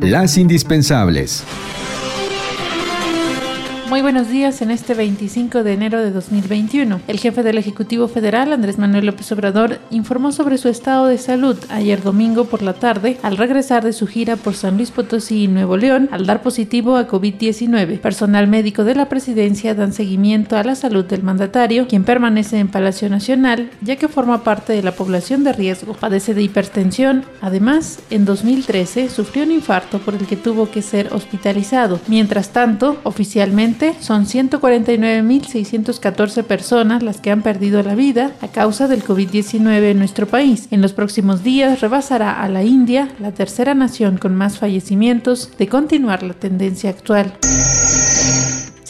Las indispensables. Muy buenos días en este 25 de enero de 2021. El jefe del Ejecutivo Federal, Andrés Manuel López Obrador, informó sobre su estado de salud ayer domingo por la tarde al regresar de su gira por San Luis Potosí y Nuevo León al dar positivo a COVID-19. Personal médico de la presidencia dan seguimiento a la salud del mandatario, quien permanece en Palacio Nacional, ya que forma parte de la población de riesgo. Padece de hipertensión. Además, en 2013 sufrió un infarto por el que tuvo que ser hospitalizado. Mientras tanto, oficialmente son 149.614 personas las que han perdido la vida a causa del COVID-19 en nuestro país. En los próximos días rebasará a la India, la tercera nación con más fallecimientos, de continuar la tendencia actual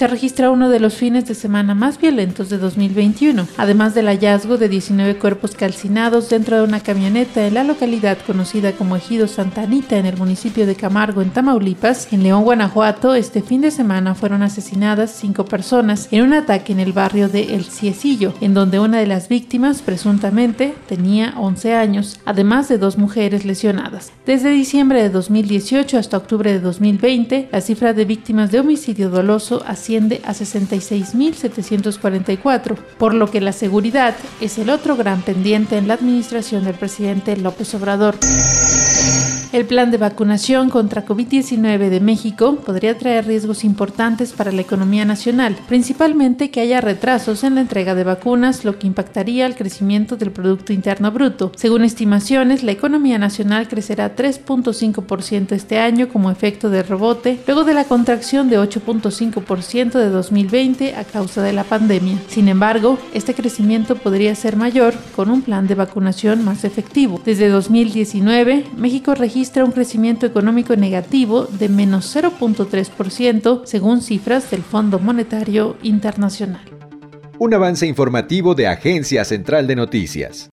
se registra uno de los fines de semana más violentos de 2021, además del hallazgo de 19 cuerpos calcinados dentro de una camioneta en la localidad conocida como Ejido Santa Anita en el municipio de Camargo, en Tamaulipas. En León, Guanajuato, este fin de semana fueron asesinadas cinco personas en un ataque en el barrio de El Ciecillo, en donde una de las víctimas presuntamente tenía 11 años, además de dos mujeres lesionadas. Desde diciembre de 2018 hasta octubre de 2020, la cifra de víctimas de homicidio doloso así a 66.744, por lo que la seguridad es el otro gran pendiente en la administración del presidente López Obrador. El plan de vacunación contra COVID-19 de México podría traer riesgos importantes para la economía nacional, principalmente que haya retrasos en la entrega de vacunas, lo que impactaría el crecimiento del Producto Interno Bruto. Según estimaciones, la economía nacional crecerá 3.5% este año como efecto de rebote, luego de la contracción de 8.5% de 2020 a causa de la pandemia. Sin embargo, este crecimiento podría ser mayor con un plan de vacunación más efectivo. Desde 2019, México registra registra un crecimiento económico negativo de menos 0.3% según cifras del Fondo Monetario Internacional. Un avance informativo de Agencia Central de Noticias.